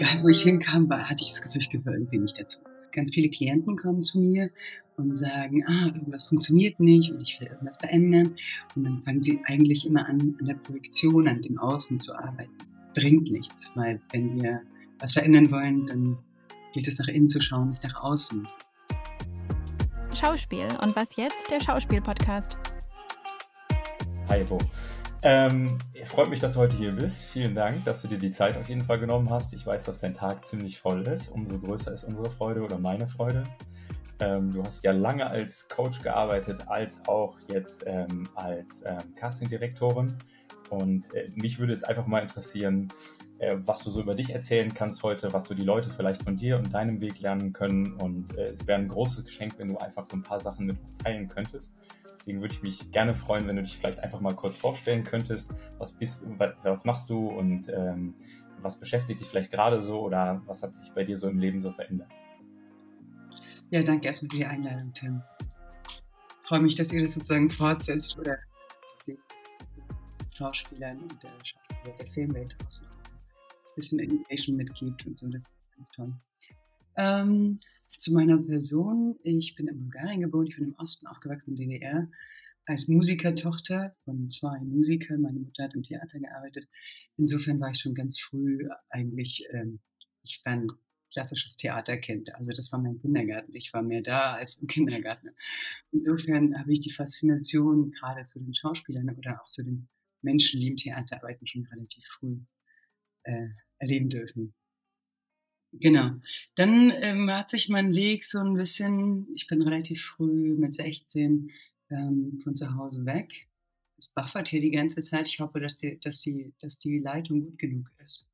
ja, wo ich hinkam, war, hatte ich das Gefühl, ich gehöre irgendwie nicht dazu. Ganz viele Klienten kommen zu mir und sagen, ah, irgendwas funktioniert nicht und ich will irgendwas verändern. Und dann fangen sie eigentlich immer an, an der Projektion, an dem Außen zu arbeiten. Bringt nichts, weil wenn wir was verändern wollen, dann gilt es nach innen zu schauen, nicht nach außen. Schauspiel und was jetzt? Der Schauspiel-Podcast. Hi, Bo. Ähm, freut mich, dass du heute hier bist. Vielen Dank, dass du dir die Zeit auf jeden Fall genommen hast. Ich weiß, dass dein Tag ziemlich voll ist. Umso größer ist unsere Freude oder meine Freude. Ähm, du hast ja lange als Coach gearbeitet, als auch jetzt ähm, als ähm, Castingdirektorin. Und äh, mich würde jetzt einfach mal interessieren, äh, was du so über dich erzählen kannst heute, was so die Leute vielleicht von dir und deinem Weg lernen können. Und äh, es wäre ein großes Geschenk, wenn du einfach so ein paar Sachen mit uns teilen könntest. Deswegen würde ich mich gerne freuen, wenn du dich vielleicht einfach mal kurz vorstellen könntest. Was bist was machst du und ähm, was beschäftigt dich vielleicht gerade so oder was hat sich bei dir so im Leben so verändert? Ja, danke erstmal für die Einladung, Tim. Ich freue mich, dass ihr das sozusagen fortsetzt oder die Schauspielern und der Schauspieler der Filmwelt ein bisschen Innovation mitgibt und so. Das ist ganz. Ähm, zu meiner Person. Ich bin in Bulgarien geboren, ich bin im Osten aufgewachsen, in DDR. Als Musikertochter von zwei Musikern. Meine Mutter hat im Theater gearbeitet. Insofern war ich schon ganz früh eigentlich, ähm, ich war ein klassisches Theaterkind. Also das war mein Kindergarten. Ich war mehr da als im Kindergarten. Insofern habe ich die Faszination gerade zu den Schauspielern oder auch zu den Menschen, die im Theater arbeiten, schon relativ früh äh, erleben dürfen. Genau. Dann ähm, hat sich mein Weg so ein bisschen, ich bin relativ früh mit 16 ähm, von zu Hause weg. Es buffert hier die ganze Zeit. Ich hoffe, dass die, dass die, dass die Leitung gut genug ist.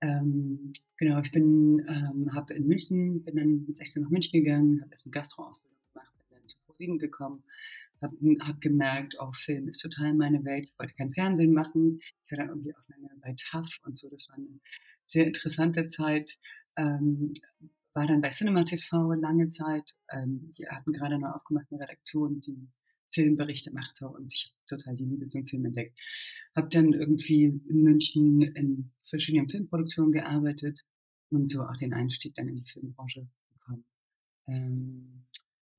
Ähm, genau, ich bin, ähm, habe in München, bin dann mit 16 nach München gegangen, habe erst eine Gastroausbildung gemacht, bin dann zu ProSieben gekommen, habe hab gemerkt, auch Film ist total meine Welt. Ich wollte kein Fernsehen machen. Ich war dann irgendwie auch lange bei TAF und so. Das war eine sehr interessante Zeit. Ähm, war dann bei Cinema TV lange Zeit. Ähm, die hatten gerade noch aufgemacht eine Redaktion, die Filmberichte machte und ich habe total die Liebe zum Film entdeckt. Habe dann irgendwie in München in verschiedenen Filmproduktionen gearbeitet und so auch den Einstieg dann in die Filmbranche bekommen. Ähm,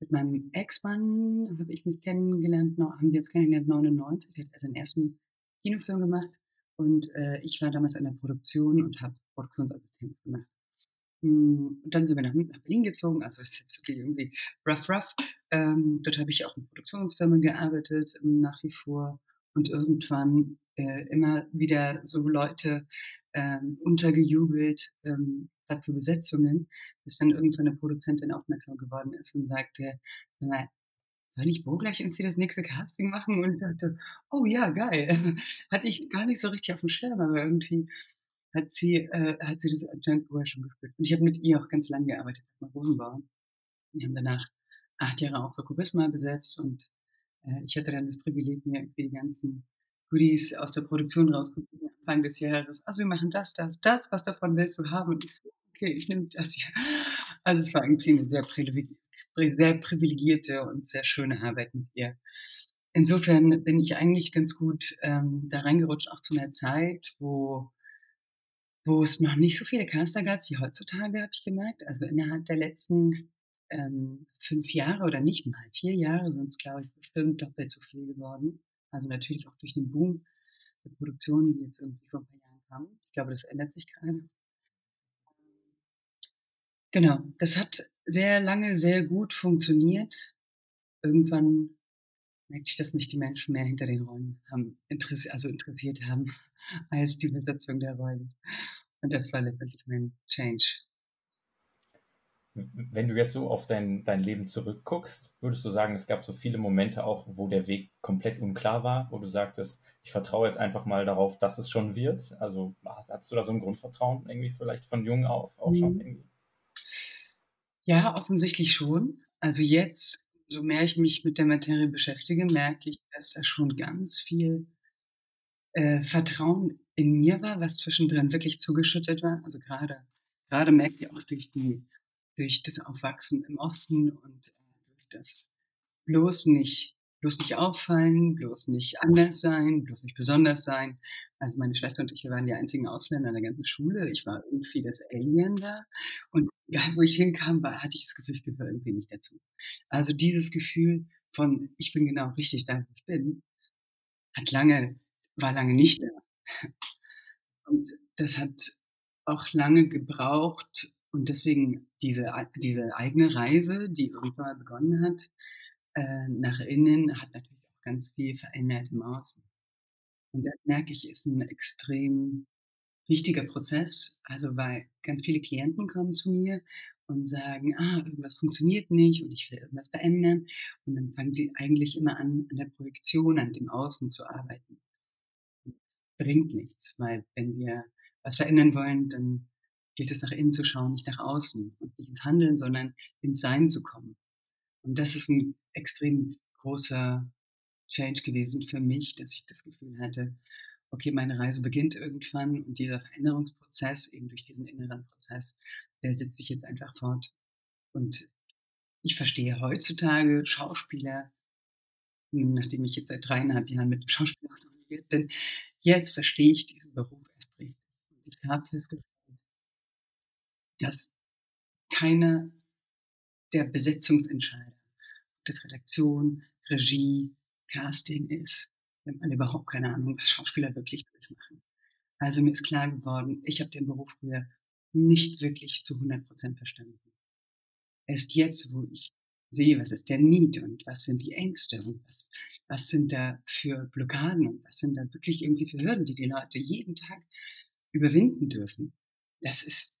mit meinem Ex-Mann habe ich mich kennengelernt, haben wir uns kennengelernt 99. Er hat also den ersten Kinofilm gemacht und äh, ich war damals an der Produktion und habe Produktionsassistenz gemacht. Hm, und dann sind wir nach, nach, Berlin gezogen, also das ist jetzt wirklich irgendwie rough, rough. Ähm, dort habe ich auch in Produktionsfirmen gearbeitet, nach wie vor. Und irgendwann äh, immer wieder so Leute ähm, untergejubelt, ähm, gerade für Besetzungen, bis dann irgendwann eine Produzentin aufmerksam geworden ist und sagte, soll ich Bo gleich irgendwie das nächste Casting machen? Und ich dachte, oh ja, geil. Hatte ich gar nicht so richtig auf dem Schirm, aber irgendwie hat sie, äh, hat sie das anscheinend vorher schon gespürt. Und ich habe mit ihr auch ganz lange gearbeitet, mal Rosenbauer. Wir haben danach acht Jahre auch so Kubisma besetzt und äh, ich hatte dann das Privileg, mir die ganzen Goodies aus der Produktion rauszufinden, Anfang des Jahres. Also wir machen das, das, das, was davon willst du haben? Und ich so, okay, ich nehme das hier. Also es war irgendwie eine sehr, sehr privilegierte und sehr schöne Arbeit mit ihr. Insofern bin ich eigentlich ganz gut ähm, da reingerutscht, auch zu einer Zeit, wo, wo es noch nicht so viele Caster gab wie heutzutage, habe ich gemerkt. Also innerhalb der letzten ähm, fünf Jahre oder nicht mal vier Jahre es, glaube ich, bestimmt doppelt so viel geworden. Also natürlich auch durch den Boom der Produktion, die jetzt irgendwie vor ein paar Jahren kam. Ich glaube, das ändert sich gerade. Genau, das hat sehr lange sehr gut funktioniert. Irgendwann merkte ich, dass mich die Menschen mehr hinter den Rollen haben, interessiert, also interessiert haben, als die Besetzung der Rollen. Und das war letztendlich mein Change. Wenn du jetzt so auf dein, dein Leben zurückguckst, würdest du sagen, es gab so viele Momente auch, wo der Weg komplett unklar war, wo du sagtest, ich vertraue jetzt einfach mal darauf, dass es schon wird? Also hast du da so ein Grundvertrauen irgendwie vielleicht von jung auf auch schon mhm. irgendwie? Ja, offensichtlich schon. Also jetzt, so mehr ich mich mit der Materie beschäftige, merke ich, dass da schon ganz viel äh, Vertrauen in mir war, was zwischendrin wirklich zugeschüttet war. Also gerade, gerade merke ich auch durch die durch das Aufwachsen im Osten und äh, durch das bloß nicht bloß nicht auffallen, bloß nicht anders sein, bloß nicht besonders sein. Also meine Schwester und ich, wir waren die einzigen Ausländer in der ganzen Schule. Ich war irgendwie das Alien da. Und egal, wo ich hinkam, war, hatte ich das Gefühl, ich gehöre irgendwie nicht dazu. Also dieses Gefühl von, ich bin genau richtig da, wo ich bin, hat lange, war lange nicht da. Und das hat auch lange gebraucht und deswegen diese, diese eigene Reise, die irgendwann begonnen hat, äh, nach innen, hat natürlich auch ganz viel verändert im Außen. Und das merke ich, ist ein extrem wichtiger Prozess. Also, weil ganz viele Klienten kommen zu mir und sagen, ah, irgendwas funktioniert nicht und ich will irgendwas verändern. Und dann fangen sie eigentlich immer an, an der Projektion, an dem Außen zu arbeiten. Das bringt nichts, weil wenn wir was verändern wollen, dann gilt es nach innen zu schauen, nicht nach außen und nicht ins Handeln, sondern ins Sein zu kommen. Und das ist ein extrem großer Change gewesen für mich, dass ich das Gefühl hatte, okay, meine Reise beginnt irgendwann und dieser Veränderungsprozess, eben durch diesen inneren Prozess, der setzt sich jetzt einfach fort. Und ich verstehe heutzutage Schauspieler, nachdem ich jetzt seit dreieinhalb Jahren mit dem Schauspieler involviert bin, jetzt verstehe ich diesen Beruf erst richtig. Und ich habe festgestellt, dass keiner der Besetzungsentscheider, ob das Redaktion, Regie, Casting ist, wir haben alle überhaupt keine Ahnung, was Schauspieler wirklich durchmachen. Also mir ist klar geworden, ich habe den Beruf früher nicht wirklich zu 100 Prozent verstanden. Erst jetzt, wo ich sehe, was ist der Need und was sind die Ängste und was, was sind da für Blockaden und was sind da wirklich irgendwie für Hürden, die die Leute jeden Tag überwinden dürfen. Das ist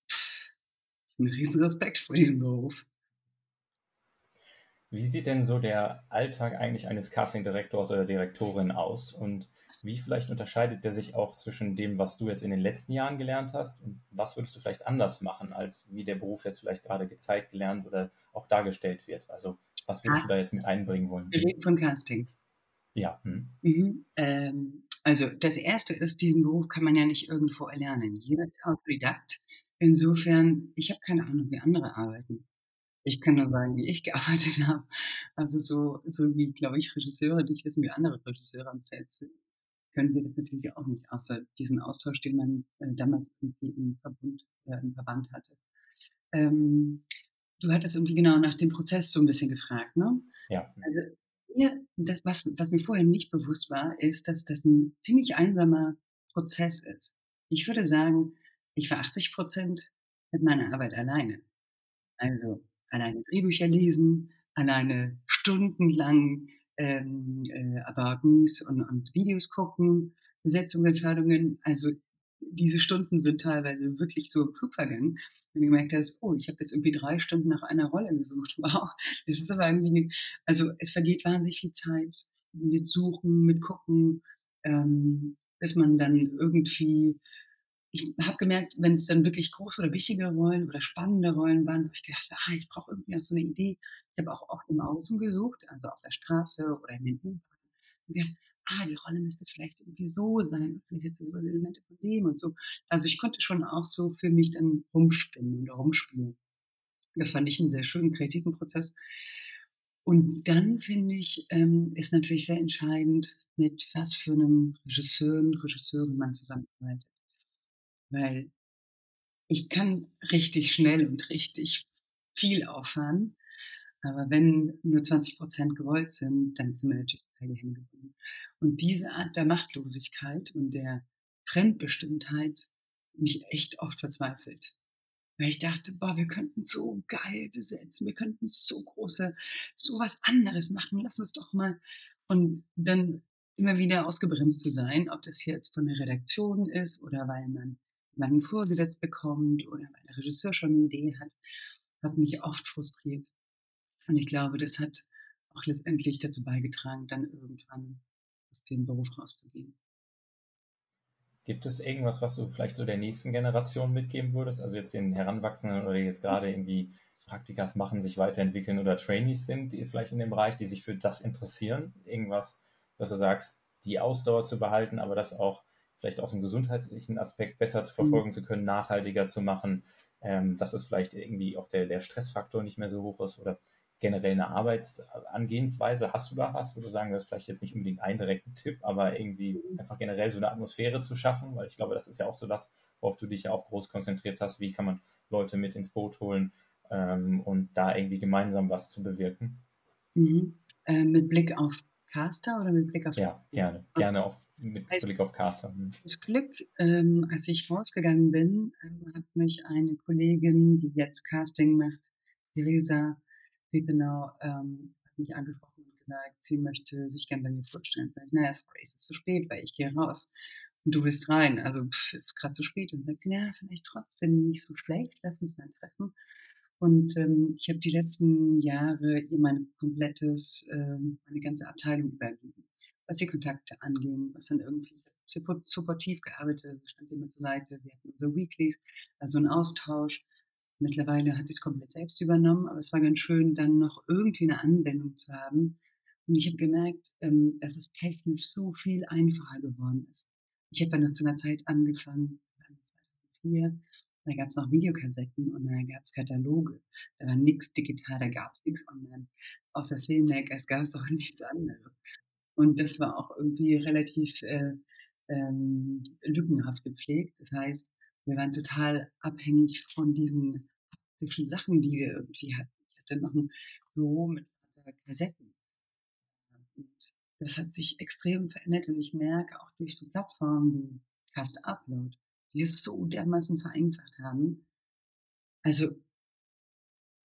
ein riesen Respekt vor diesem Beruf. Wie sieht denn so der Alltag eigentlich eines Casting-Direktors oder Direktorin aus? Und wie vielleicht unterscheidet der sich auch zwischen dem, was du jetzt in den letzten Jahren gelernt hast und was würdest du vielleicht anders machen, als wie der Beruf jetzt vielleicht gerade gezeigt, gelernt oder auch dargestellt wird? Also was würdest Casting. du da jetzt mit einbringen wollen? Wir reden von Casting. Ja. Hm. Mhm. Ähm, also das Erste ist, diesen Beruf kann man ja nicht irgendwo erlernen. Jeder ist Autodidakt. Insofern, ich habe keine Ahnung, wie andere arbeiten. Ich kann nur sagen, wie ich gearbeitet habe. Also so, so wie, glaube ich, Regisseure nicht wissen, wie andere Regisseure am Set sind können wir das natürlich auch nicht, außer diesen Austausch, den man äh, damals irgendwie im Verbund, äh, im Verband hatte. Ähm, du hattest irgendwie genau nach dem Prozess so ein bisschen gefragt, ne? Ja. Also mir, das, was, was mir vorher nicht bewusst war, ist, dass das ein ziemlich einsamer Prozess ist. Ich würde sagen, ich war 80 Prozent mit meiner Arbeit alleine. Also alleine Drehbücher lesen, alleine stundenlang ähm, äh, About Me's und, und Videos gucken, Besetzungsentscheidungen. Also diese Stunden sind teilweise wirklich so im Flug vergangen. Wenn du gemerkt hast, oh, ich habe jetzt irgendwie drei Stunden nach einer Rolle gesucht. Wow, das ist aber irgendwie, nicht, also es vergeht wahnsinnig viel Zeit mit Suchen, mit Gucken, ähm, bis man dann irgendwie ich habe gemerkt, wenn es dann wirklich große oder wichtige Rollen oder spannende Rollen waren, habe ich gedacht, ah, ich brauche irgendwie noch so eine Idee. Ich habe auch, auch im Außen gesucht, also auf der Straße oder in den U-Bahnen. Ah, die Rolle müsste vielleicht irgendwie so sein, vielleicht jetzt so Elemente von dem und so. Also ich konnte schon auch so für mich dann rumspinnen oder rumspielen. Das fand ich einen sehr schönen kreativen Prozess. Und dann finde ich, ähm, ist natürlich sehr entscheidend, mit was für einem Regisseur und Regisseurin man zusammenarbeitet. Weil ich kann richtig schnell und richtig viel auffahren, aber wenn nur 20 Prozent gewollt sind, dann sind wir natürlich beide Hände gebunden. Und diese Art der Machtlosigkeit und der Fremdbestimmtheit mich echt oft verzweifelt. Weil ich dachte, boah, wir könnten so geil besetzen, wir könnten so große, so was anderes machen, lass uns doch mal. Und dann immer wieder ausgebremst zu sein, ob das jetzt von der Redaktion ist oder weil man jemanden vorgesetzt bekommt oder weil der Regisseur schon eine Idee hat, hat mich oft frustriert. Und ich glaube, das hat auch letztendlich dazu beigetragen, dann irgendwann aus dem Beruf rauszugehen. Gibt es irgendwas, was du vielleicht so der nächsten Generation mitgeben würdest? Also jetzt den Heranwachsenden oder jetzt gerade irgendwie Praktikas machen, sich weiterentwickeln oder Trainees sind, die vielleicht in dem Bereich, die sich für das interessieren? Irgendwas, was du sagst, die Ausdauer zu behalten, aber das auch vielleicht aus dem gesundheitlichen Aspekt besser zu mhm. verfolgen zu können, nachhaltiger zu machen, ähm, dass es vielleicht irgendwie auch der, der Stressfaktor nicht mehr so hoch ist oder generell eine Arbeitsangehensweise? Hast du da was, wo du sagen wirst, vielleicht jetzt nicht unbedingt einen direkten Tipp, aber irgendwie einfach generell so eine Atmosphäre zu schaffen? Weil ich glaube, das ist ja auch so das, worauf du dich ja auch groß konzentriert hast. Wie kann man Leute mit ins Boot holen ähm, und da irgendwie gemeinsam was zu bewirken? Mhm. Äh, mit Blick auf Caster oder mit Blick auf. Ja, gerne. Gerne auf, mit also, Blick auf Caster. Mhm. Das Glück, ähm, als ich rausgegangen bin, ähm, hat mich eine Kollegin, die jetzt Casting macht, Theresa Riepenau, ähm, hat mich angesprochen und gesagt, sie möchte sich gerne bei mir vorstellen. Sag ich, naja, sorry, es ist zu spät, weil ich gehe raus und du willst rein. Also pff, ist gerade zu spät. Und sagt sie, ja, vielleicht trotzdem nicht so schlecht, lass uns mal treffen. Und ähm, ich habe die letzten Jahre ihr mein komplettes, ähm, meine ganze Abteilung übergeben, was die Kontakte anging, was dann irgendwie supportiv gearbeitet, stand immer zur Seite. Wir hatten unsere Weeklies, also ein Austausch. Mittlerweile hat sie es komplett selbst übernommen, aber es war ganz schön, dann noch irgendwie eine Anwendung zu haben. Und ich habe gemerkt, ähm, dass es technisch so viel einfacher geworden ist. Ich habe dann noch zu einer Zeit angefangen, 2004, da gab es noch Videokassetten und da gab es Kataloge. Da war nichts digital, da gab es nichts online. Außer Filmmaker, es gab auch nichts anderes. Und das war auch irgendwie relativ äh, ähm, lückenhaft gepflegt. Das heißt, wir waren total abhängig von diesen haptischen Sachen, die wir irgendwie hatten. Ich hatte noch ein Büro mit Kassetten. Und das hat sich extrem verändert und ich merke auch durch so Plattformen wie Cast Upload, die es so dermaßen vereinfacht haben. Also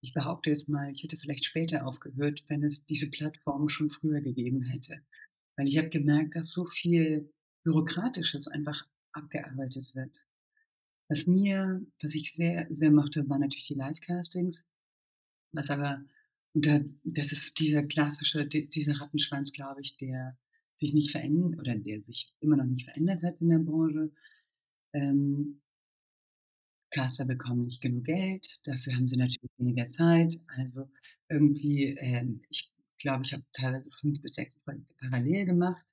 ich behaupte jetzt mal, ich hätte vielleicht später aufgehört, wenn es diese Plattform schon früher gegeben hätte. Weil ich habe gemerkt, dass so viel Bürokratisches einfach abgearbeitet wird. Was mir, was ich sehr, sehr mochte, waren natürlich die Livecastings. Was aber, und da, das ist dieser klassische, dieser Rattenschwanz, glaube ich, der sich nicht verändert oder der sich immer noch nicht verändert hat in der Branche. Ähm, Caster bekommen nicht genug Geld, dafür haben sie natürlich weniger Zeit. Also irgendwie, ähm, ich glaube, ich habe teilweise fünf bis sechs Projekte parallel gemacht,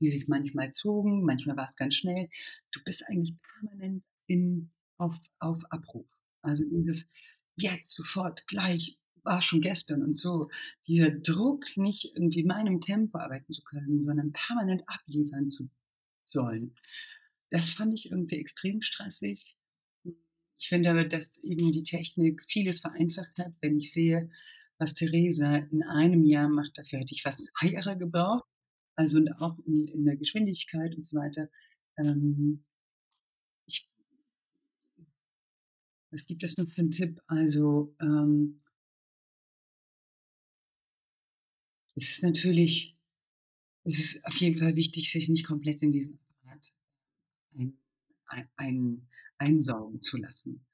die sich manchmal zogen, manchmal war es ganz schnell. Du bist eigentlich permanent in, auf, auf Abruf. Also dieses jetzt, sofort, gleich, war schon gestern und so. Dieser Druck, nicht irgendwie in meinem Tempo arbeiten zu können, sondern permanent abliefern zu sollen. Das fand ich irgendwie extrem stressig. Ich finde aber, dass eben die Technik vieles vereinfacht hat. Wenn ich sehe, was Theresa in einem Jahr macht, dafür hätte ich fast drei Jahre gebraucht. Also auch in, in der Geschwindigkeit und so weiter. Ähm, ich, was gibt es noch für einen Tipp? Also ähm, es ist natürlich, es ist auf jeden Fall wichtig, sich nicht komplett in diesen ein, ein, ein, einsaugen zu lassen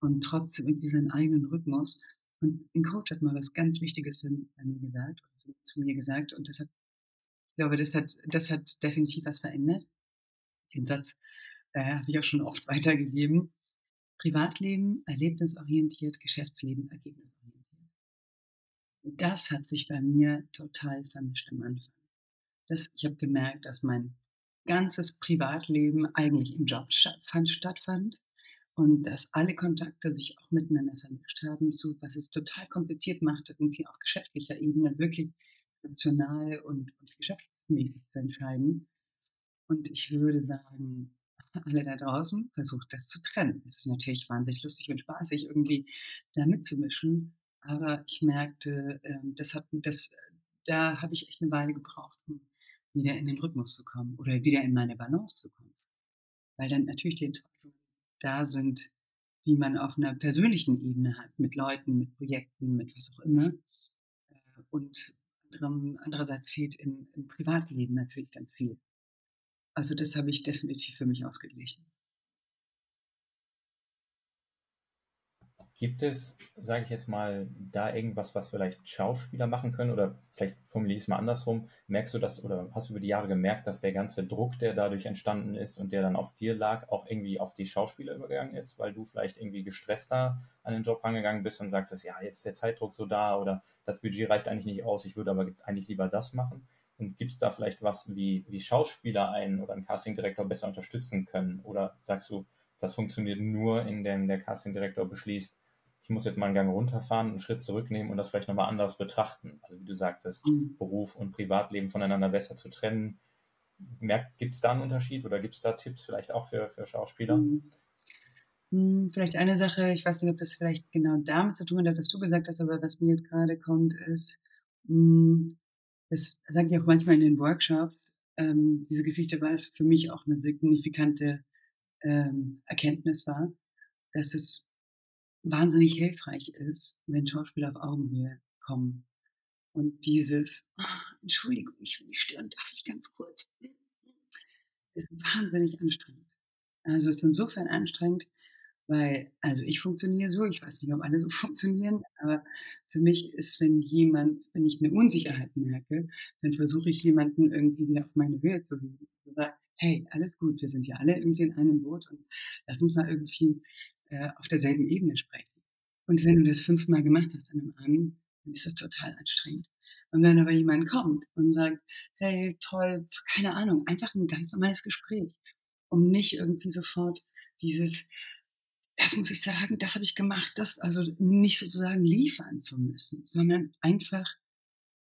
und trotzdem irgendwie seinen eigenen Rhythmus. Und ein Coach hat mal was ganz Wichtiges für, bei mir gesagt, zu mir gesagt, und das hat, ich glaube, das hat, das hat definitiv was verändert. Den Satz äh, habe ich auch schon oft weitergegeben. Privatleben erlebnisorientiert, Geschäftsleben ergebnisorientiert. Das hat sich bei mir total vermischt am Anfang. Das, ich habe gemerkt, dass mein ganzes Privatleben eigentlich im Job stattfand, und dass alle Kontakte sich auch miteinander vermischt haben, so was es total kompliziert macht, irgendwie auf geschäftlicher Ebene wirklich national und, und geschäftsmäßig zu entscheiden. Und ich würde sagen, alle da draußen versucht das zu trennen. Es ist natürlich wahnsinnig lustig und spaßig, irgendwie da mitzumischen, aber ich merkte, ähm, das hat, das, da habe ich echt eine Weile gebraucht, um wieder in den Rhythmus zu kommen oder wieder in meine Balance zu kommen. Weil dann natürlich die Enttäuschungen da sind, die man auf einer persönlichen Ebene hat, mit Leuten, mit Projekten, mit was auch immer. Äh, und andererseits fehlt im, im Privatleben natürlich ganz viel. Also das habe ich definitiv für mich ausgeglichen. Gibt es, sage ich jetzt mal, da irgendwas, was vielleicht Schauspieler machen können? Oder vielleicht formuliere ich es mal andersrum. Merkst du das oder hast du über die Jahre gemerkt, dass der ganze Druck, der dadurch entstanden ist und der dann auf dir lag, auch irgendwie auf die Schauspieler übergegangen ist, weil du vielleicht irgendwie gestresster an den Job rangegangen bist und sagst, ja, jetzt ist der Zeitdruck so da oder das Budget reicht eigentlich nicht aus, ich würde aber eigentlich lieber das machen? Und gibt es da vielleicht was, wie, wie Schauspieler einen oder einen Castingdirektor besser unterstützen können? Oder sagst du, das funktioniert nur, indem der Castingdirektor beschließt, ich muss jetzt mal einen Gang runterfahren, einen Schritt zurücknehmen und das vielleicht nochmal anders betrachten. Also wie du sagtest, mhm. Beruf und Privatleben voneinander besser zu trennen. Gibt es da einen Unterschied oder gibt es da Tipps vielleicht auch für, für Schauspieler? Mhm. Hm, vielleicht eine Sache, ich weiß nicht, ob das vielleicht genau damit zu tun hat, was du gesagt hast, aber was mir jetzt gerade kommt, ist, hm, das sage ich auch manchmal in den Workshops, ähm, diese Geschichte war es für mich auch eine signifikante ähm, Erkenntnis war, dass es wahnsinnig hilfreich ist, wenn Schauspieler auf Augenhöhe kommen. Und dieses, oh, Entschuldigung, ich will nicht stören, darf ich ganz kurz, ist wahnsinnig anstrengend. Also es ist insofern anstrengend, weil, also ich funktioniere so, ich weiß nicht, ob alle so funktionieren, aber für mich ist, wenn jemand, wenn ich eine Unsicherheit merke, dann versuche ich jemanden irgendwie wieder auf meine Höhe zu sagen, hey, alles gut, wir sind ja alle irgendwie in einem Boot und lass uns mal irgendwie äh, auf derselben Ebene sprechen. Und wenn du das fünfmal gemacht hast an einem Abend, dann ist das total anstrengend. Und wenn aber jemand kommt und sagt, hey, toll, keine Ahnung, einfach ein ganz normales Gespräch, um nicht irgendwie sofort dieses, das muss ich sagen, das habe ich gemacht, das also nicht sozusagen liefern zu müssen, sondern einfach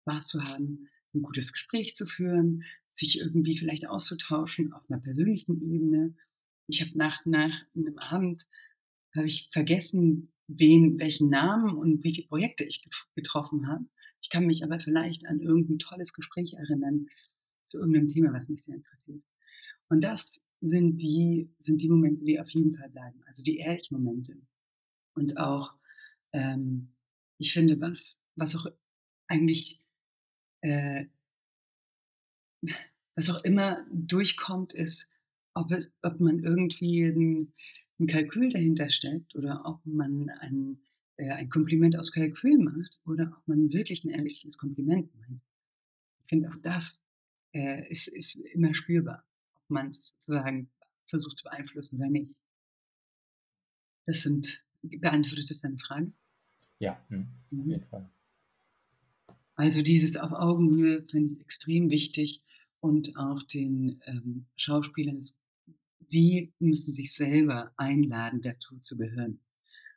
Spaß zu haben, ein gutes Gespräch zu führen, sich irgendwie vielleicht auszutauschen auf einer persönlichen Ebene. Ich habe nach, nach einem Abend, habe ich vergessen, wen, welchen Namen und wie viele Projekte ich getroffen habe. Ich kann mich aber vielleicht an irgendein tolles Gespräch erinnern zu irgendeinem Thema, was mich sehr interessiert. Und das sind die, sind die Momente, die auf jeden Fall bleiben. Also die ehrlichen Momente. Und auch, ähm, ich finde, was, was auch eigentlich, äh, was auch immer durchkommt, ist, ob, es, ob man irgendwie ein, ein Kalkül dahinter steckt oder ob man ein, äh, ein Kompliment aus Kalkül macht oder ob man wirklich ein ehrliches Kompliment meint. Ich finde, auch das äh, ist, ist immer spürbar man es sozusagen versucht zu beeinflussen oder nicht. Das sind, beantwortet das deine Frage? Ja, hm, mhm. auf jeden Fall. Also dieses auf Augenhöhe finde ich extrem wichtig und auch den ähm, Schauspielern, sie müssen sich selber einladen, dazu zu gehören.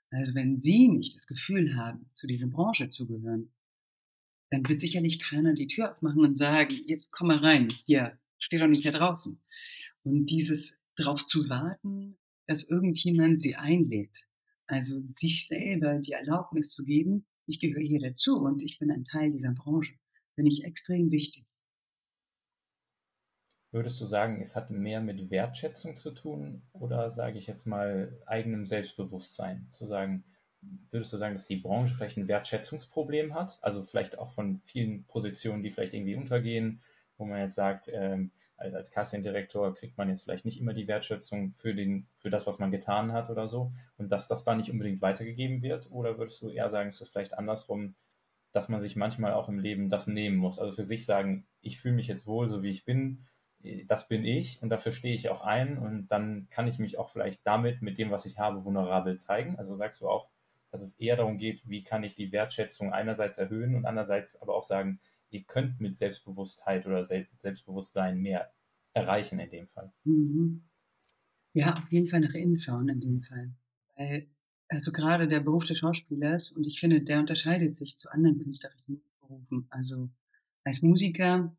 Also wenn sie nicht das Gefühl haben, zu dieser Branche zu gehören, dann wird sicherlich keiner die Tür aufmachen und sagen, jetzt komm mal rein, hier, steh doch nicht hier draußen. Und dieses darauf zu warten, dass irgendjemand sie einlädt. Also sich selber die Erlaubnis zu geben, ich gehöre hier dazu und ich bin ein Teil dieser Branche, finde ich extrem wichtig. Würdest du sagen, es hat mehr mit Wertschätzung zu tun oder sage ich jetzt mal eigenem Selbstbewusstsein? Zu sagen, würdest du sagen, dass die Branche vielleicht ein Wertschätzungsproblem hat? Also vielleicht auch von vielen Positionen, die vielleicht irgendwie untergehen, wo man jetzt sagt, ähm, als, als Casting-Direktor kriegt man jetzt vielleicht nicht immer die Wertschätzung für, den, für das, was man getan hat oder so und dass das da nicht unbedingt weitergegeben wird? Oder würdest du eher sagen, ist es vielleicht andersrum, dass man sich manchmal auch im Leben das nehmen muss? Also für sich sagen, ich fühle mich jetzt wohl, so wie ich bin, das bin ich und dafür stehe ich auch ein und dann kann ich mich auch vielleicht damit, mit dem, was ich habe, vulnerabel zeigen. Also sagst du auch, dass es eher darum geht, wie kann ich die Wertschätzung einerseits erhöhen und andererseits aber auch sagen, ihr könnt mit Selbstbewusstheit oder Selbstbewusstsein mehr erreichen in dem Fall. Mhm. Ja, auf jeden Fall nach innen schauen in dem Fall. Weil, also gerade der Beruf des Schauspielers, und ich finde, der unterscheidet sich zu anderen künstlerischen Berufen. Also als Musiker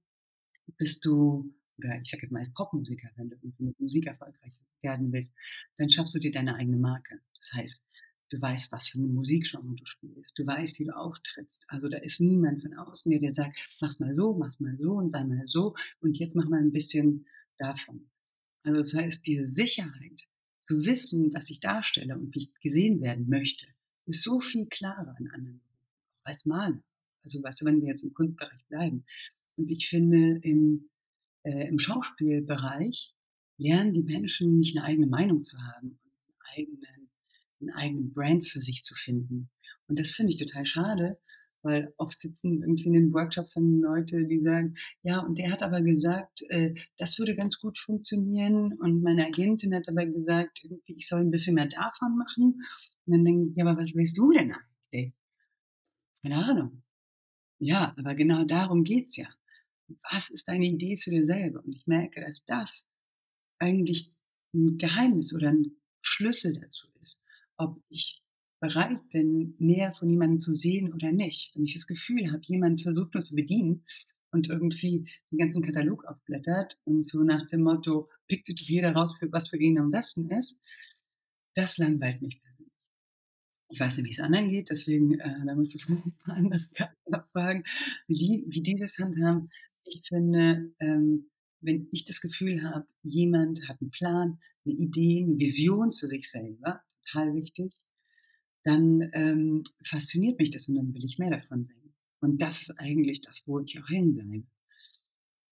bist du, oder ich sage jetzt mal als Popmusiker, wenn du mit Musik erfolgreich werden willst, dann schaffst du dir deine eigene Marke. Das heißt, Du weißt, was für eine Musikgenre du spielst. Du weißt, wie du auftrittst. Also da ist niemand von außen, der dir sagt, mach's mal so, mach's mal so und sei mal so und jetzt mach mal ein bisschen davon. Also das heißt, diese Sicherheit, zu wissen, was ich darstelle und wie ich gesehen werden möchte, ist so viel klarer in anderen als Maler. Also du, wenn wir jetzt im Kunstbereich bleiben. Und ich finde, im, äh, im Schauspielbereich lernen die Menschen nicht eine eigene Meinung zu haben, einen eigenen einen eigenen Brand für sich zu finden. Und das finde ich total schade, weil oft sitzen irgendwie in den Workshops dann Leute, die sagen, ja, und der hat aber gesagt, äh, das würde ganz gut funktionieren. Und meine Agentin hat aber gesagt, irgendwie, ich soll ein bisschen mehr davon machen. Und dann denke ich, ja, aber was willst du denn eigentlich? Keine Ahnung. Ja, aber genau darum geht's ja. Was ist deine Idee zu dir selber? Und ich merke, dass das eigentlich ein Geheimnis oder ein Schlüssel dazu ist ob ich bereit bin, mehr von jemandem zu sehen oder nicht. Wenn ich das Gefühl habe, jemand versucht nur zu bedienen und irgendwie den ganzen Katalog aufblättert und so nach dem Motto, pickt sich doch jeder raus, was für ihn am besten ist, das langweilt mich persönlich. Ich weiß nicht, wie es anderen geht, deswegen, äh, da musst du andere fragen, wie die, wie die das handhaben. Ich finde, ähm, wenn ich das Gefühl habe, jemand hat einen Plan, eine Idee, eine Vision zu sich selber, total wichtig, dann ähm, fasziniert mich das und dann will ich mehr davon sehen. Und das ist eigentlich das, wo ich auch hängen bleibe.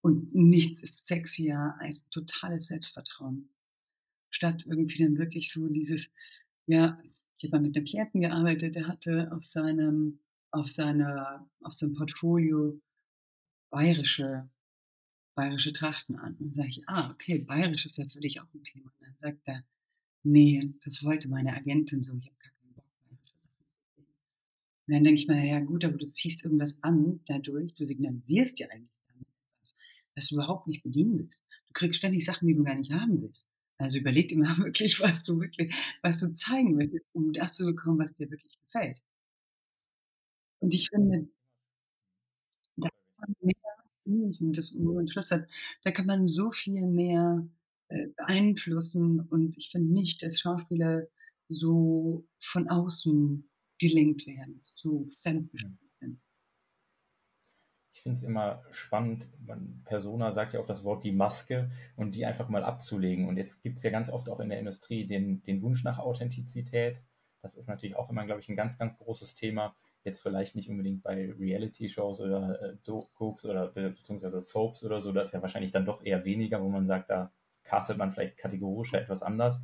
Und nichts ist sexier als totales Selbstvertrauen. Statt irgendwie dann wirklich so dieses, ja, ich habe mal mit einem Klienten gearbeitet, der hatte auf seinem, auf seiner, auf seinem Portfolio bayerische bayerische Trachten an. Und sage ich, ah, okay, bayerisch ist ja für dich auch ein Thema. Und dann sagt er, nee, das wollte meine Agentin so, ich habe gar keinen Bock. Und dann denke ich mir, ja gut, aber du ziehst irgendwas an dadurch, du signalisierst ja eigentlich dass du überhaupt nicht bedienen willst. Du kriegst ständig Sachen, die du gar nicht haben willst. Also überleg immer wirklich, was du wirklich, was du zeigen willst, um das zu bekommen, was dir wirklich gefällt. Und ich finde, mehr das nur ein Schlusssatz. Da kann man so viel mehr, äh, beeinflussen und ich finde nicht, dass Schauspieler so von außen gelenkt werden, so fremdbestimmt sind. Ich finde es immer spannend, man, Persona sagt ja auch das Wort die Maske und die einfach mal abzulegen. Und jetzt gibt es ja ganz oft auch in der Industrie den, den Wunsch nach Authentizität. Das ist natürlich auch immer, glaube ich, ein ganz, ganz großes Thema jetzt vielleicht nicht unbedingt bei Reality-Shows oder äh, Dokus oder beziehungsweise Soaps oder so, das ist ja wahrscheinlich dann doch eher weniger, wo man sagt, da castet man vielleicht kategorisch etwas anders.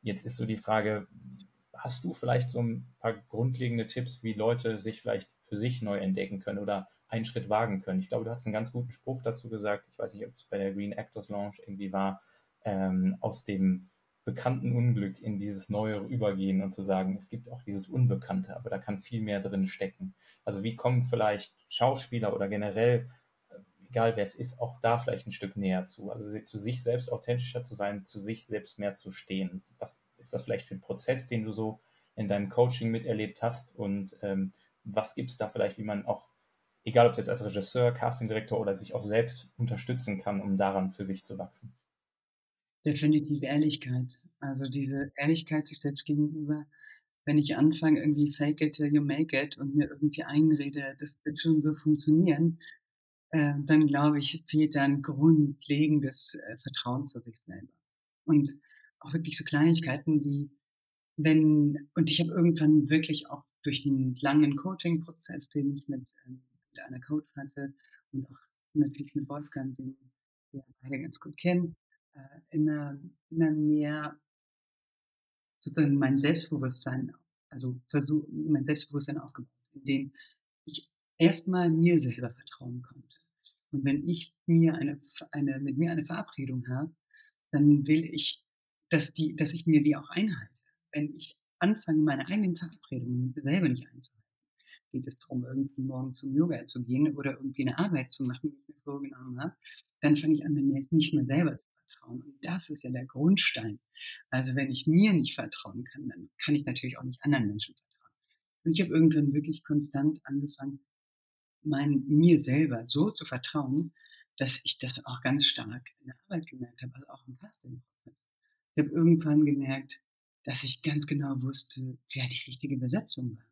Jetzt ist so die Frage, hast du vielleicht so ein paar grundlegende Tipps, wie Leute sich vielleicht für sich neu entdecken können oder einen Schritt wagen können? Ich glaube, du hast einen ganz guten Spruch dazu gesagt. Ich weiß nicht, ob es bei der Green Actors Launch irgendwie war, ähm, aus dem bekannten Unglück in dieses Neue übergehen und zu sagen, es gibt auch dieses Unbekannte, aber da kann viel mehr drin stecken. Also wie kommen vielleicht Schauspieler oder generell, äh, egal wer es ist, auch da vielleicht ein Stück näher zu. Also zu sich selbst authentischer zu sein, zu sich selbst mehr zu stehen. Was ist das vielleicht für ein Prozess, den du so in deinem Coaching miterlebt hast? Und ähm, was gibt es da vielleicht, wie man auch, egal ob es jetzt als Regisseur, Castingdirektor oder sich auch selbst unterstützen kann, um daran für sich zu wachsen? Definitiv Ehrlichkeit. Also diese Ehrlichkeit sich selbst gegenüber. Wenn ich anfange, irgendwie fake it till you make it und mir irgendwie einrede, das wird schon so funktionieren, äh, dann glaube ich, fehlt da ein grundlegendes äh, Vertrauen zu sich selber. Und auch wirklich so Kleinigkeiten wie, wenn, und ich habe irgendwann wirklich auch durch einen langen Coaching-Prozess, den ich mit, ähm, mit einer Coach hatte und auch natürlich mit Wolfgang, den wir beide ganz gut kennen, immer, immer mehr sozusagen mein Selbstbewusstsein, also versuch, mein Selbstbewusstsein aufgebaut, indem ich erstmal mir selber vertrauen konnte. Und wenn ich mir eine, eine, mit mir eine Verabredung habe, dann will ich, dass, die, dass ich mir die auch einhalte. Wenn ich anfange, meine eigenen Verabredungen selber nicht einzuhalten, geht es darum, irgendwie morgen zum Yoga zu gehen oder irgendwie eine Arbeit zu machen, die ich mir vorgenommen habe, dann fange ich an, mir nicht mehr selber vertrauen. Und das ist ja der Grundstein. Also wenn ich mir nicht vertrauen kann, dann kann ich natürlich auch nicht anderen Menschen vertrauen. Und ich habe irgendwann wirklich konstant angefangen, mein, mir selber so zu vertrauen, dass ich das auch ganz stark in der Arbeit gemerkt habe, also auch im Casting-Prozess. Ich habe irgendwann gemerkt, dass ich ganz genau wusste, wer die richtige Besetzung war.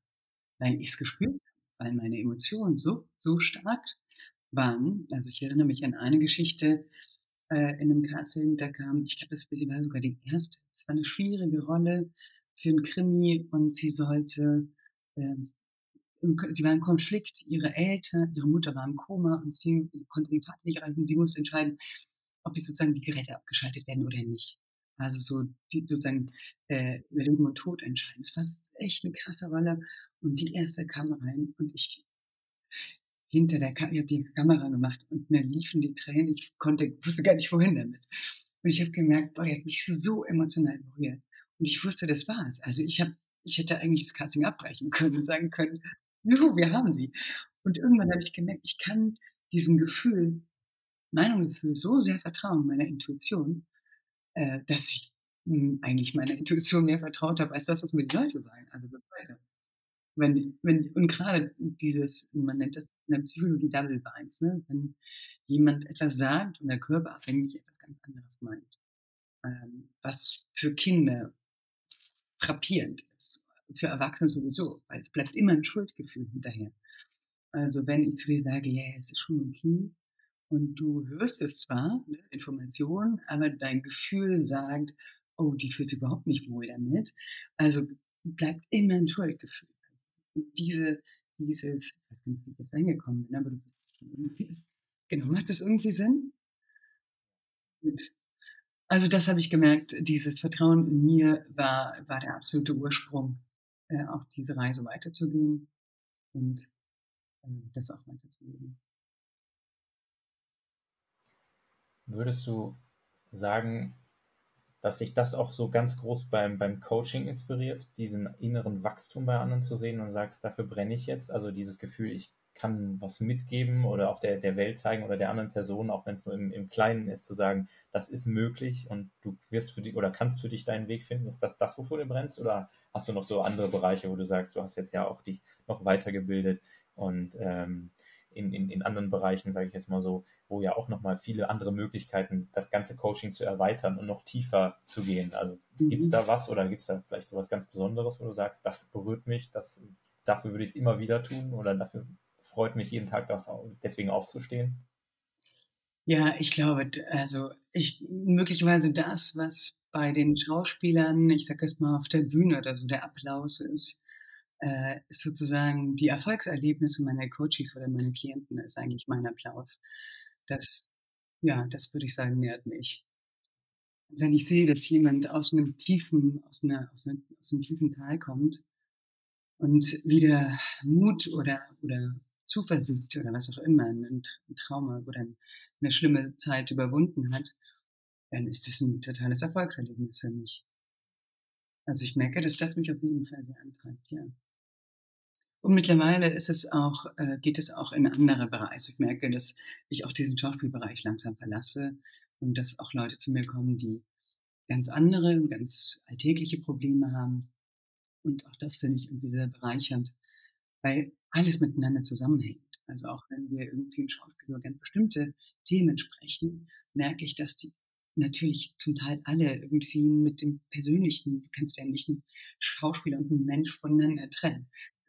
Weil ich es gespürt habe, weil meine Emotionen so, so stark waren. Also ich erinnere mich an eine Geschichte, äh, in einem Casting, da kam, ich glaube, das war sogar die erste. Es war eine schwierige Rolle für ein Krimi und sie sollte, äh, sie war im Konflikt, ihre Eltern, ihre Mutter war im Koma und sie konnte den Vater nicht erreichen. Sie musste entscheiden, ob die sozusagen die Geräte abgeschaltet werden oder nicht. Also so die, sozusagen äh, über Leben und Tod entscheiden. Es war echt eine krasse Rolle. Und die erste kam rein und ich, hinter der Kamera, ich habe die Kamera gemacht und mir liefen die Tränen. Ich konnte, wusste gar nicht wohin damit. Und ich habe gemerkt, boah, die hat mich so emotional berührt. Und ich wusste, das war's. Also ich habe, ich hätte eigentlich das Casting abbrechen können und sagen können, juhu, wir haben sie. Und irgendwann habe ich gemerkt, ich kann diesem Gefühl, meinem Gefühl so sehr vertrauen, meiner Intuition, äh, dass ich hm, eigentlich meiner Intuition mehr vertraut habe als das, was mir die Leute sagen, also bis heute. Wenn wenn und grade dieses man nennt das in der Psychologie Double Binds, ne? Wenn jemand etwas sagt und der Körper eigentlich etwas ganz anderes meint, ähm, was für Kinder frappierend ist, für Erwachsene sowieso, weil es bleibt immer 'n Schuldgefühl hinterher. Also, wenn ich zu dir sage: „Ja, ja, es ist schon okay“ und du hörst es zwar, ne, Information, aber dein Gefühl sagt: „Oh, die fühlt sich überhaupt nicht wohl damit.“ Also, bleibt immer 'n Schuldgefühl. Und diese dieses ich weiß nicht, wie ich jetzt dahin gekommen bin, aber du bist schon irgendwie genau, macht das irgendwie Sinn? Gut. Also, das habe ich gemerkt, dieses Vertrauen in mir war war der absolute Ursprung, äh, auch diese Reise weiterzugehen und, ähm, das auch weiterzugeben. Würdest du sagen, dass sich das auch so ganz groß beim beim Coaching inspiriert, diesen inneren Wachstum bei anderen zu sehen und sagst: „Dafür brenne ich jetzt“, also dieses Gefühl, ich kann was mitgeben oder auch der der Welt zeigen oder der anderen Person, auch wenn's nur im im Kleinen ist, zu sagen: „Das ist möglich und du wirst für di oder kannst für dich deinen Weg finden.“ Ist das das, wofür du brennst oder hast du noch so andere Bereiche, wo du sagst, du hast jetzt ja auch dich noch weitergebildet und, ähm, in in in anderen Bereichen, sage ich jetzt mal so, wo ja auch noch mal viele andere Möglichkeiten, das ganze Coaching zu erweitern und noch tiefer zu gehen. Also, gibt's Mhm. da was oder gibt's da vielleicht so was ganz Besonderes, wo du sagst: „Das berührt mich, das dafür würde ich's immer wieder tun oder dafür freut mich jeden Tag, das deswegen aufzustehen?“ Ja, ich glaube, also, ich möglicherweise das, was bei den Schauspielern, ich sage jetzt mal, auf der Bühne oder so der Applaus ist, äh, sozusagen die Erfolgserlebnisse meiner Coaches oder meiner Klienten ist eigentlich mein Applaus. Das ja, das würde ich sagen, nährt mich. Wenn ich sehe, dass jemand aus 'nem tiefen aus 'ner aus 'ner aus 'nem tiefen Tal kommt und wieder Mut oder oder Zuversicht oder was auch immer, 'nen T 'n Trauma oder 'ne schlimme Zeit überwunden hat, dann ist das 'n totales Erfolgserlebnis für mich. Also, ich merke, dass das mich auf jeden Fall sehr antreibt, ja. Und mittlerweile ist es auch äh, geht es auch in andere Bereiche. Ich merke, dass ich auch diesen Schauspielbereich langsam verlasse und dass auch Leute zu mir kommen, die ganz andere ganz alltägliche Probleme haben. Und auch das finde ich irgendwie sehr bereichernd, weil alles miteinander zusammenhängt. Also, auch wenn wir irgendwie im Schauspiel über ganz bestimmte Themen sprechen, merke ich, dass die natürlich zum Teil alle irgendwie mit dem Persönlichen du kannst ja nicht 'n Schauspieler und 'n Mensch voneinander trennen.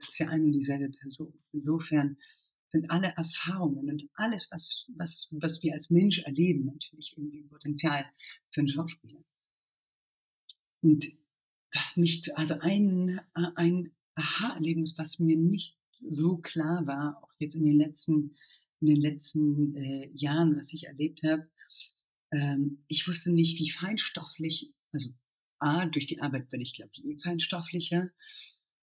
Ist ja eine und dieselbe Person. Insofern sind alle Erfahrungen und alles, was was was wir als Mensch erleben, natürlich irgendwie 'n Potenzial für 'n Schauspieler. Und was mich also ein ein Aha-Erlebnis, was mir nicht so klar war, auch jetzt in den letzten in den letzten, äh, Jahren, was ich erlebt habe. Ähm, ich wusste nicht, wie feinstofflich also, A, durch die Arbeit werde ich, glaube ich, eh feinstofflicher,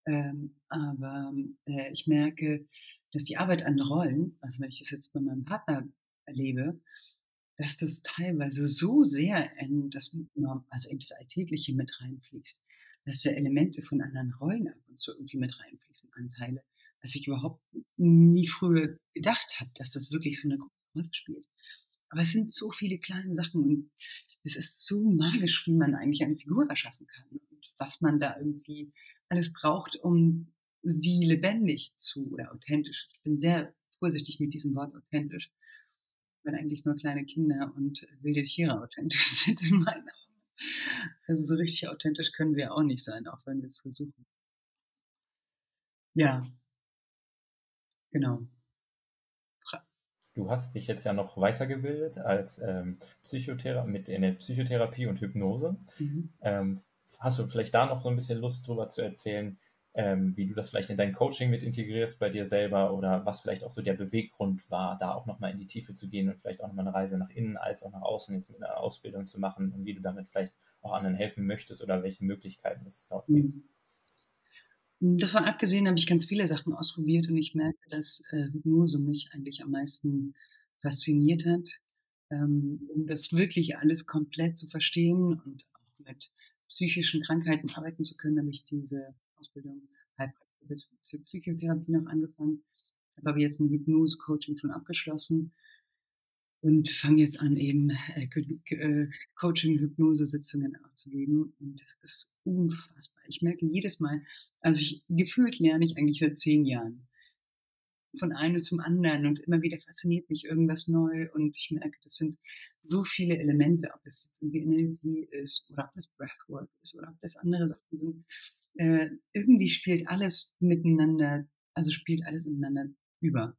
ähm, aber, äh, ich merke, dass die Arbeit an Rollen also, wenn ich das jetzt bei meinem Partner erlebe, dass das teilweise so sehr in das also, in das Alltägliche mit reinfließt, dass da Elemente von anderen Rollen ab und zu irgendwie mit reinfließen, Anteile, was ich überhaupt nie früher gedacht habe, dass das wirklich so 'ne große Rolle spielt. Aber es sind so viele kleine Sachen und es ist so magisch, wie man eigentlich eine Figur erschaffen kann und was man da irgendwie alles braucht, um sie lebendig zu oder authentisch ich bin sehr vorsichtig mit diesem Wort authentisch, weil eigentlich nur kleine Kinder und wilde Tiere authentisch sind in meinen Augen. Also, so richtig authentisch können wir auch nicht sein, auch wenn wir's versuchen. Ja. Genau. Du hast dich jetzt ja noch weitergebildet als, ähm, Psychothera mit in der Psychotherapie und Hypnose. Mhm. Ähm, hast du vielleicht da noch so 'n bisschen Lust, drüber zu erzählen, ähm, wie du das vielleicht in dein Coaching mit integrierst bei dir selber oder was vielleicht auch so der Beweggrund war, da auch noch mal in die Tiefe zu gehen und vielleicht auch noch mal 'ne Reise nach innen als auch nach außen jetzt mit 'ner Ausbildung zu machen und wie du damit vielleicht auch anderen helfen möchtest oder welche Möglichkeiten es dort gibt? Mhm. Hm, davon abgesehen habe ich ganz viele Sachen ausprobiert und ich merke, dass, äh, Hypnose mich eigentlich am meisten fasziniert hat. Ähm, um das wirklich alles komplett zu verstehen und auch mit psychischen Krankheiten arbeiten zu können, habe ich diese Ausbildung Heilpraktiker zur Psychotherapie noch angefangen, habe jetzt 'n Hypnose-Coaching schon abgeschlossen. und fange jetzt an, eben äh, äh, Coaching-Hypnose-Sitzungen zu geben. Und das ist unfassbar. Ich merke jedes Mal, also ich, gefühlt lerne ich eigentlich seit zehn Jahren von einem zum anderen und immer wieder fasziniert mich irgendwas neu und ich merke, das sind so viele Elemente, ob es jetzt irgendwie NLP ist oder ob es Breathwork ist oder ob das andere Sachen sind. Äh, irgendwie spielt alles miteinander, also spielt alles miteinander über.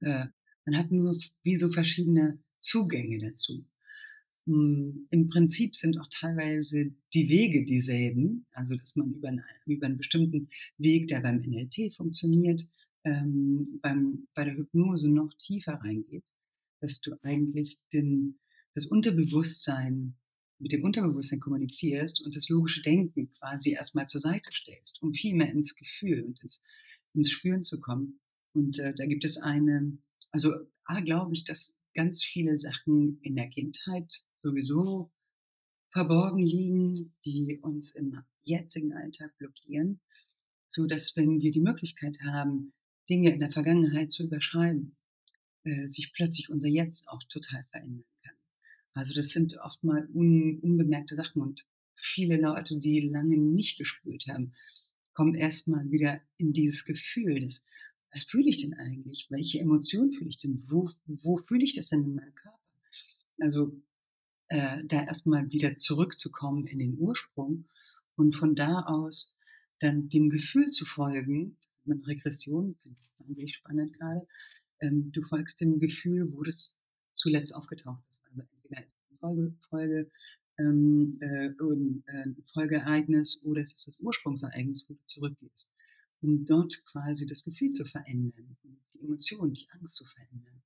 Äh, man hat nur wie so verschiedene Zugänge dazu. Hm, Im Prinzip sind auch teilweise die Wege dieselben, also dass man über, einen, über einen bestimmten Weg, der beim NLP funktioniert, ähm, beim, bei der Hypnose noch tiefer reingeht, dass du eigentlich den, das Unterbewusstsein mit dem Unterbewusstsein kommunizierst und das logische Denken quasi erstmal zur Seite stellst, um viel mehr ins Gefühl und ins, ins Spüren zu kommen. Und äh, da gibt es eine, also A, glaube ich, dass ganz viele Sachen in der Kindheit sowieso verborgen liegen, die uns im jetzigen Alltag blockieren, so dass wenn wir die Möglichkeit haben, Dinge in der Vergangenheit zu überschreiben, äh, sich plötzlich unser Jetzt auch total verändern kann. Also das sind oft mal un, unbemerkte Sachen und viele Leute, die lange nicht gespült haben, kommen erstmal wieder in dieses Gefühl des, was fühle ich denn eigentlich? Welche Emotionen fühle ich denn? Wo, wo fühle ich das denn in meinem Körper? Also äh, da erstmal wieder zurückzukommen in den Ursprung und von da aus dann dem Gefühl zu folgen, mit Regression, finde ich wahnsinnig spannend gerade. Ähm, du folgst dem Gefühl, wo das zuletzt aufgetaucht ist. Also entweder ist es eine Folge, Folge ähm, äh, äh, ein Folgeereignis oder es ist das Ursprungsereignis, wo du zurückgehst, um dort quasi das Gefühl zu verändern, die Emotionen, die Angst zu verändern.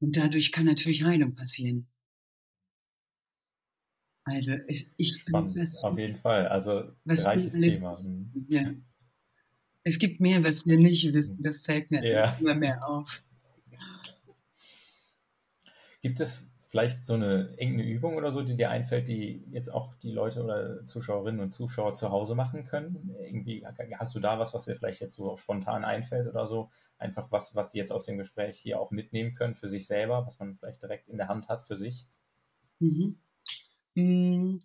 Und dadurch kann natürlich Heilung passieren. Also ich, ich Spannend, auf jeden Fall. Also reiches Thema. Mhm. Ja. Es gibt mehr, was wir nicht wissen. Das fällt mir ja. immer mehr auf. Gibt es vielleicht so eine irgendeine Übung oder so, die dir einfällt, die jetzt auch die Leute oder Zuschauerinnen und Zuschauer zu Hause machen können? Irgendwie hast du da was, was dir vielleicht jetzt so spontan einfällt oder so? Einfach was, was die jetzt aus dem Gespräch hier auch mitnehmen können für sich selber, was man vielleicht direkt in der Hand hat für sich? Mhm. Hm,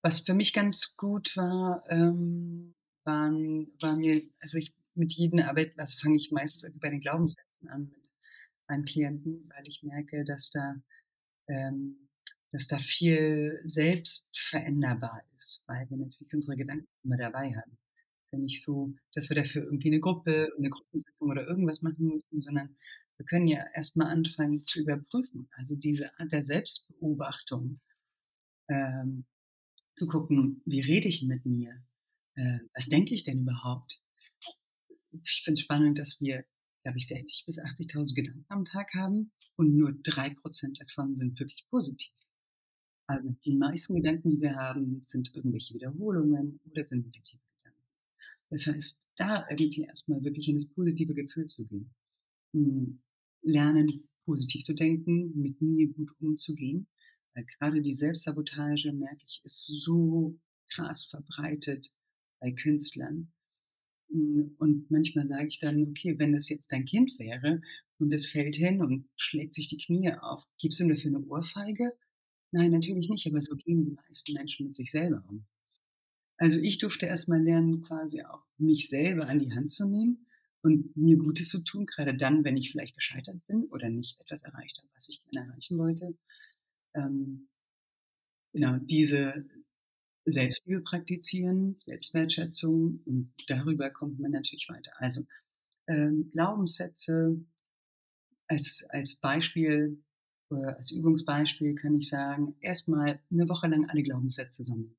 was für mich ganz gut war, ähm, waren, war mir, also ich mit jedem Arbeit, also fange ich meistens bei den Glaubenssätzen an mit meinen Klienten, weil ich merke, dass da, ähm, dass da viel selbst veränderbar ist, weil wir natürlich unsere Gedanken immer dabei haben. Es ist ja nicht so, dass wir dafür irgendwie eine Gruppe, eine Gruppensitzung oder irgendwas machen müssen, sondern wir können ja erstmal anfangen zu überprüfen. Also diese Art der Selbstbeobachtung, ähm, zu gucken, wie rede ich mit mir? Äh, was denke ich denn überhaupt? Ich finde es spannend, dass wir, glaube ich, 60.000 bis 80.000 Gedanken am Tag haben und nur drei Prozent davon sind wirklich positiv. Also die meisten Gedanken, die wir haben, sind irgendwelche Wiederholungen oder sind negative Gedanken. Das heißt, da irgendwie erstmal wirklich in das positive Gefühl zu gehen. Hm, lernen, positiv zu denken, mit mir gut umzugehen. Weil gerade die Selbstsabotage, merke ich, ist so krass verbreitet bei Künstlern. Hm, und manchmal sage ich dann, okay, wenn das jetzt dein Kind wäre und es fällt hin und schlägt sich die Knie auf, gibst du ihm dafür eine Ohrfeige? Nein, natürlich nicht, aber so gehen die meisten Menschen mit sich selber um. Also ich durfte erstmal lernen, quasi auch mich selber an die Hand zu nehmen und mir Gutes zu tun, gerade dann, wenn ich vielleicht gescheitert bin oder nicht etwas erreicht habe, was ich gerne erreichen wollte. Ähm, genau, diese Selbstliebe praktizieren, Selbstwertschätzung und darüber kommt man natürlich weiter. Also ähm, Glaubenssätze als, als Beispiel, äh, als Übungsbeispiel kann ich sagen, erstmal eine Woche lang alle Glaubenssätze sammeln.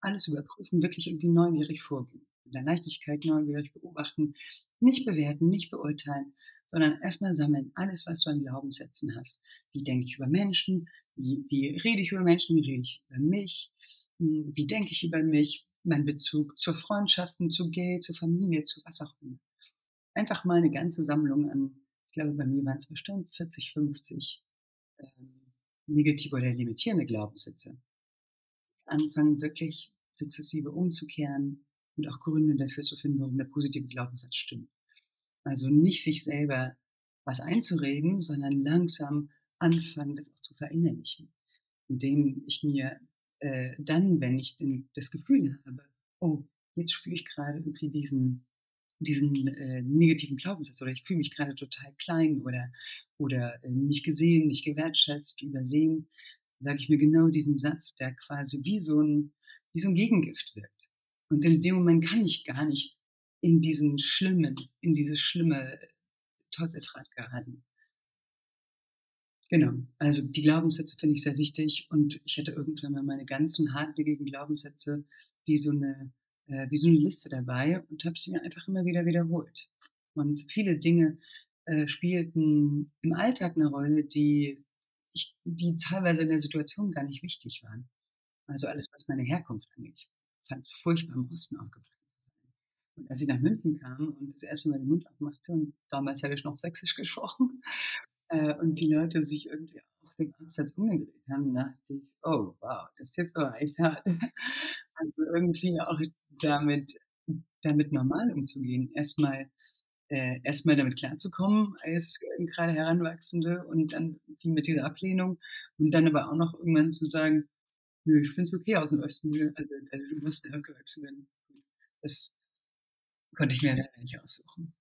Alles überprüfen, wirklich irgendwie neugierig vorgehen. In der Leichtigkeit neugierig beobachten, nicht bewerten, nicht beurteilen, sondern erstmal sammeln alles, was du an Glaubenssätzen hast. Wie denke ich über Menschen? Wie, wie rede ich über Menschen? Wie rede ich über mich? Hm, wie denke ich über mich? Mein Bezug zu Freundschaften, zu Geld, zu Familie, zu was auch immer. Einfach mal eine ganze Sammlung an, ich glaube, bei mir waren es bestimmt 40, 50 ähm, negative oder limitierende Glaubenssätze. Anfangen wirklich sukzessive umzukehren und auch Gründe dafür zu finden, warum der positive Glaubenssatz stimmt. Also nicht sich selber was einzureden, sondern langsam anfangen, das auch zu verinnerlichen. Indem ich mir äh, dann, wenn ich den, das Gefühl habe, oh, jetzt spüre ich gerade irgendwie diesen, diesen äh, negativen Glaubenssatz oder ich fühle mich gerade total klein oder, oder äh, nicht gesehen, nicht gewertschätzt, übersehen, sage ich mir genau diesen Satz, der quasi wie so ein, wie so ein Gegengift wirkt. Und in dem Moment kann ich gar nicht in diesen schlimmen, in dieses schlimme Teufelsrad geraten. Genau, also die Glaubenssätze finde ich sehr wichtig und ich hätte irgendwann mal meine ganzen hartnäckigen Glaubenssätze wie so eine, äh, wie so eine Liste dabei und habe sie mir einfach immer wieder wiederholt. Und viele Dinge äh, spielten im Alltag eine Rolle, die, ich, die teilweise in der Situation gar nicht wichtig waren. Also alles, was meine Herkunft angeht. Ich fand furchtbar im Osten aufgewachsen. Und als ich nach München kam und das erste Mal den Mund aufmachte, und damals habe ich noch Sächsisch gesprochen, äh, und die Leute sich irgendwie auf dem Absatz umgedreht haben, dachte ich, oh wow, das ist jetzt aber echt hart. Also irgendwie auch damit, damit normal umzugehen. Erstmal äh, erstmal damit klarzukommen als äh, gerade Heranwachsende und dann mit dieser Ablehnung und dann aber auch noch irgendwann zu sagen, nö, ich finde es okay aus dem Osten, also, also du musst aufgewachsen werden. Das konnte ich mir leider nicht aussuchen.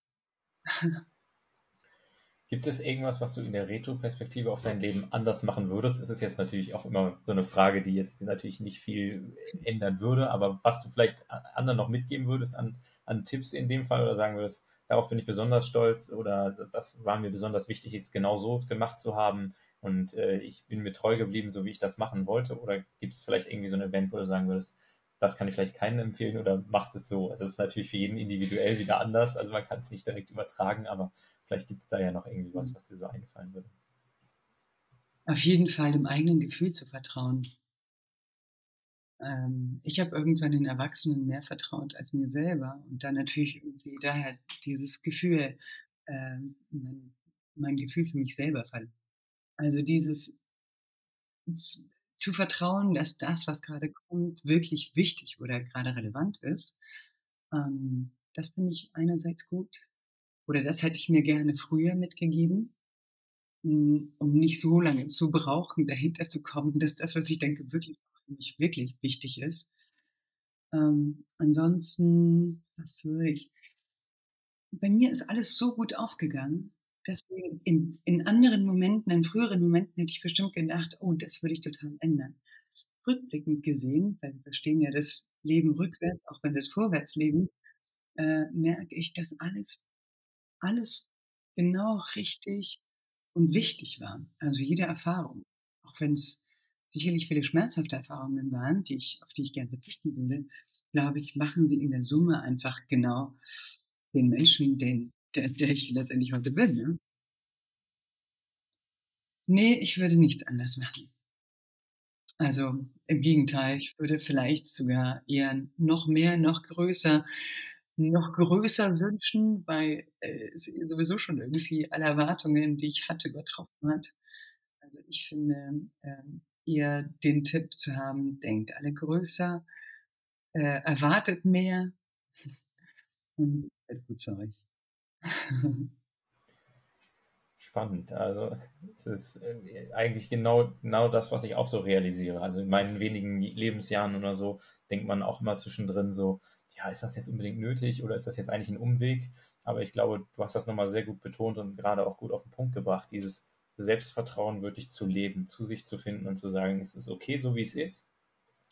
Gibt es irgendwas, was du in der Retro-Perspektive auf dein Leben anders machen würdest? Es ist jetzt natürlich auch immer so eine Frage, die jetzt natürlich nicht viel ändern würde, aber was du vielleicht anderen noch mitgeben würdest an, an Tipps in dem Fall oder sagen würdest, darauf bin ich besonders stolz oder das war mir besonders wichtig, es genau so gemacht zu haben und äh, ich bin mir treu geblieben, so wie ich das machen wollte? Oder gibt es vielleicht irgendwie so ein Event, wo du sagen würdest, das kann ich vielleicht keinen empfehlen oder macht es so. Also es ist natürlich für jeden individuell wieder anders, also man kann es nicht direkt übertragen, aber vielleicht gibt es da ja noch irgendwie was, mhm. was dir so einfallen würde. Auf jeden Fall dem eigenen Gefühl zu vertrauen. Ähm, ich habe irgendwann den Erwachsenen mehr vertraut als mir selber und dann natürlich irgendwie daher dieses Gefühl, äh, mein, mein Gefühl für mich selber verloren. Also dieses zu vertrauen, dass das, was gerade kommt, wirklich wichtig oder gerade relevant ist. Ähm, das finde ich einerseits gut. Oder das hätte ich mir gerne früher mitgegeben, hm, um nicht so lange zu brauchen, dahinter zu kommen, dass das, was ich denke, wirklich für mich wirklich wichtig ist. Ähm, ansonsten, was würde ich? Bei mir ist alles so gut aufgegangen, Deswegen in, in anderen Momenten, in früheren Momenten hätte ich bestimmt gedacht, oh, das würde ich total ändern. Rückblickend gesehen, weil wir verstehen ja das Leben rückwärts, auch wenn wir es vorwärts leben, äh, merke ich, dass alles, alles genau richtig und wichtig war. Also jede Erfahrung, auch wenn es sicherlich viele schmerzhafte Erfahrungen waren, die ich, auf die ich gern verzichten würde, glaube ich, machen wir in der Summe einfach genau den Menschen, den der, der ich letztendlich heute bin. Ne? Nee, ich würde nichts anders machen. Also im Gegenteil, ich würde vielleicht sogar eher noch mehr, noch größer, noch größer wünschen, weil äh, es sowieso schon irgendwie alle Erwartungen, die ich hatte, übertroffen hat. Also ich finde ähm, eher den Tipp zu haben, denkt alle größer, äh, erwartet mehr und seid gut zu euch. Spannend. Also es ist äh, eigentlich genau, genau das, was ich auch so realisiere. Also in meinen wenigen Lebensjahren oder so denkt man auch immer zwischendrin so, ja, ist das jetzt unbedingt nötig oder ist das jetzt eigentlich ein Umweg? Aber ich glaube, du hast das nochmal sehr gut betont und gerade auch gut auf den Punkt gebracht, dieses Selbstvertrauen wirklich zu leben, zu sich zu finden und zu sagen, es ist okay, so wie es ist.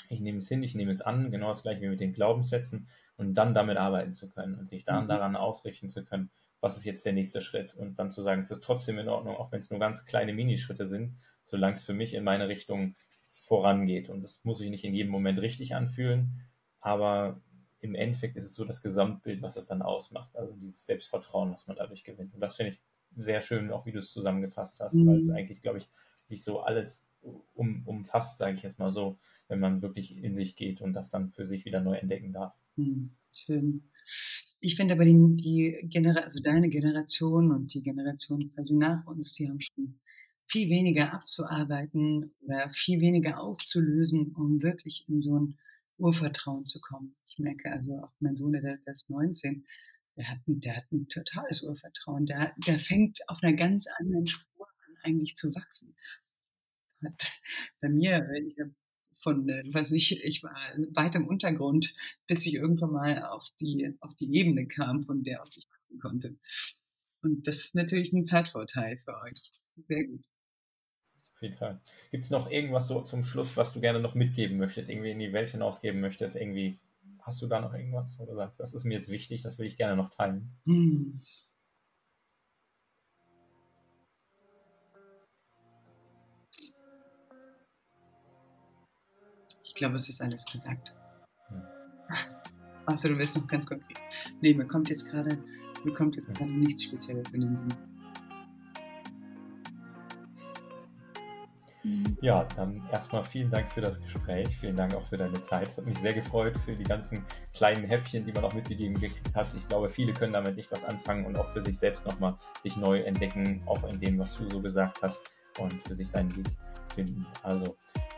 Ich nehme es hin, ich nehme es an, genau das gleiche wie mit den Glaubenssätzen und dann damit arbeiten zu können und sich dann mhm. daran ausrichten zu können, was ist jetzt der nächste Schritt und dann zu sagen, es ist trotzdem in Ordnung, auch wenn es nur ganz kleine Minischritte sind, solange es für mich in meine Richtung vorangeht. Und das muss sich nicht in jedem Moment richtig anfühlen, aber im Endeffekt ist es so das Gesamtbild, was es dann ausmacht. Also dieses Selbstvertrauen, was man dadurch gewinnt. Und das finde ich sehr schön, auch wie du es zusammengefasst hast, mhm. weil es eigentlich, glaube ich, nicht so alles um, umfasst, sage ich jetzt mal so, wenn man wirklich in sich geht und das dann für sich wieder neu entdecken darf. Hm, schön. Ich finde aber die, die Genera also deine Generation und die Generation quasi nach uns, die haben schon viel weniger abzuarbeiten oder viel weniger aufzulösen, um wirklich in so ein Urvertrauen zu kommen. Ich merke also auch mein Sohn, der, der ist 19, der hat, der hat ein totales Urvertrauen. Der, der fängt auf einer ganz anderen Spur an, eigentlich zu wachsen. Hat bei mir, ich von, äh, weiß ich, ich war weit im Untergrund, bis ich irgendwann mal auf die, auf die Ebene kam, von der aus ich wachsen konnte. Und das ist natürlich ein Zeitvorteil für euch. Sehr gut. Auf jeden Fall. Gibt es noch irgendwas so zum Schluss, was du gerne noch mitgeben möchtest, irgendwie in die Welt hinausgeben möchtest, irgendwie Hast du da noch irgendwas, wo du sagst, das ist mir jetzt wichtig, das will ich gerne noch teilen? Hm. Glaube, es ist alles gesagt. Hm. Achso, du willst noch ganz konkret. Nee, mir kommt jetzt gerade, mir kommt jetzt hm. gerade nichts Spezielles in den Sinn. Ja, dann erstmal vielen Dank für das Gespräch. Vielen Dank auch für deine Zeit. Es hat mich sehr gefreut für die ganzen kleinen Häppchen, die man auch mitgegeben gekriegt hat. Ich glaube, viele können damit nicht was anfangen und auch für sich selbst nochmal sich neu entdecken, auch in dem, was du so gesagt hast und für sich seinen Weg finden. Also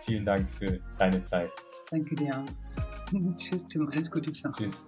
vielen Dank für deine Zeit. Danke dir. Tschüss, Tim. Alles Gute. Tschüss.